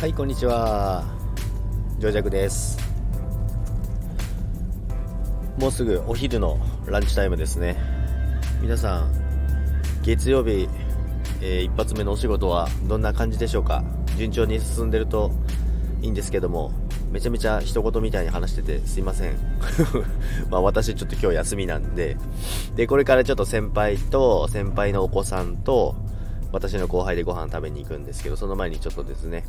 はいこんにちは。ジョージャクです。もうすぐお昼のランチタイムですね。皆さん月曜日、えー、一発目のお仕事はどんな感じでしょうか？順調に進んでるといいんですけどもめちゃめちゃ一言みたいに話しててすいません。ま私ちょっと今日休みなんで。でこれからちょっと先輩と先輩のお子さんと私の後輩でご飯食べに行くんですけどその前にちょっとですね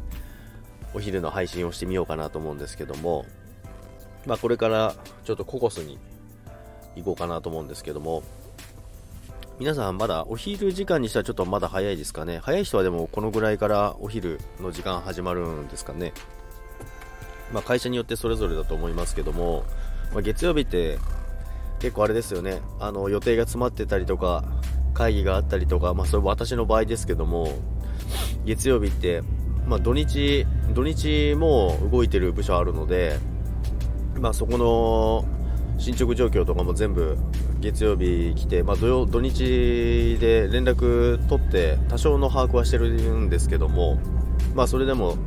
お昼の配信をしてみようかなと思うんですけども、まあ、これからちょっとココスに行こうかなと思うんですけども、皆さんまだお昼時間にしたらちょっとまだ早いですかね？早い人はでもこのぐらいからお昼の時間始まるんですかね？まあ、会社によってそれぞれだと思いますけども、まあ、月曜日って結構あれですよね。あの予定が詰まってたりとか、会議があったりとか、まあそれ私の場合ですけども、月曜日ってまあ、土日、土日も動いてる部署あるので、まあ、そこの進捗状況とかも全部月曜日来て、まあ、土土日で連絡取って多少の把握はしてるんですけども、まあ、それでも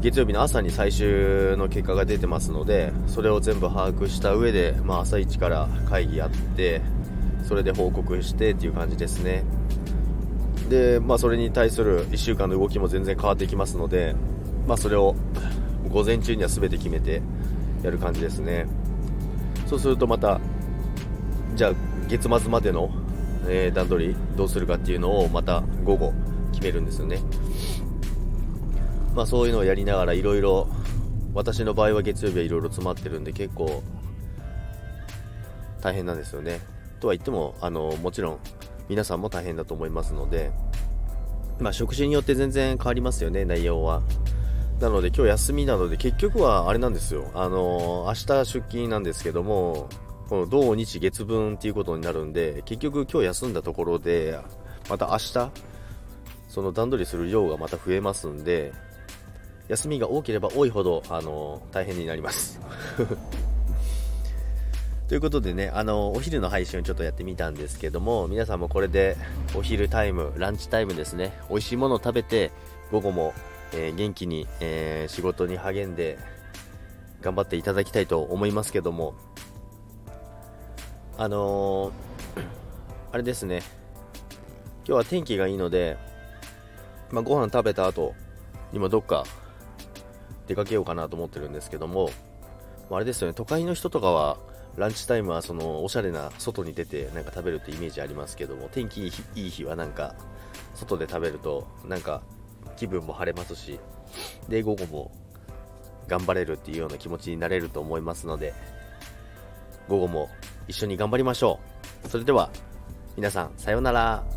月曜日の朝に最終の結果が出てますのでそれを全部把握した上で、まあ、朝一から会議やってそれで報告してっていう感じですね。で、まあ、それに対する1週間の動きも全然変わってきますので、まあ、それを午前中には全て決めてやる感じですね。そうするとまたじゃあ月末までの、えー、段取りどうするかっていうのをまた午後決めるんですよね。まあそういうのをやりながらいろいろ私の場合は月曜日はいろいろ詰まってるんで結構大変なんですよね。とは言ってもあのもちろん皆さんも大変だと思いますので、まあ、職種によって全然変わりますよね、内容は。なので今日休みなので結局はあれなんですよ。あのー、明日出勤なんですけども、この土日月分っていうことになるんで、結局今日休んだところで、また明日、その段取りする量がまた増えますんで、休みが多ければ多いほど、あのー、大変になります。ということでね、あの、お昼の配信をちょっとやってみたんですけども、皆さんもこれでお昼タイム、ランチタイムですね、美味しいものを食べて、午後も、えー、元気に、えー、仕事に励んで、頑張っていただきたいと思いますけども、あのー、あれですね、今日は天気がいいので、まあ、ご飯食べた後、今どっか出かけようかなと思ってるんですけども、あれですよね、都会の人とかは、ランチタイムはそのおしゃれな外に出てなんか食べるってイメージありますけども天気いい日はなんか外で食べるとなんか気分も晴れますしで午後も頑張れるっていうような気持ちになれると思いますので午後も一緒に頑張りましょう。それでは皆さんさようなら。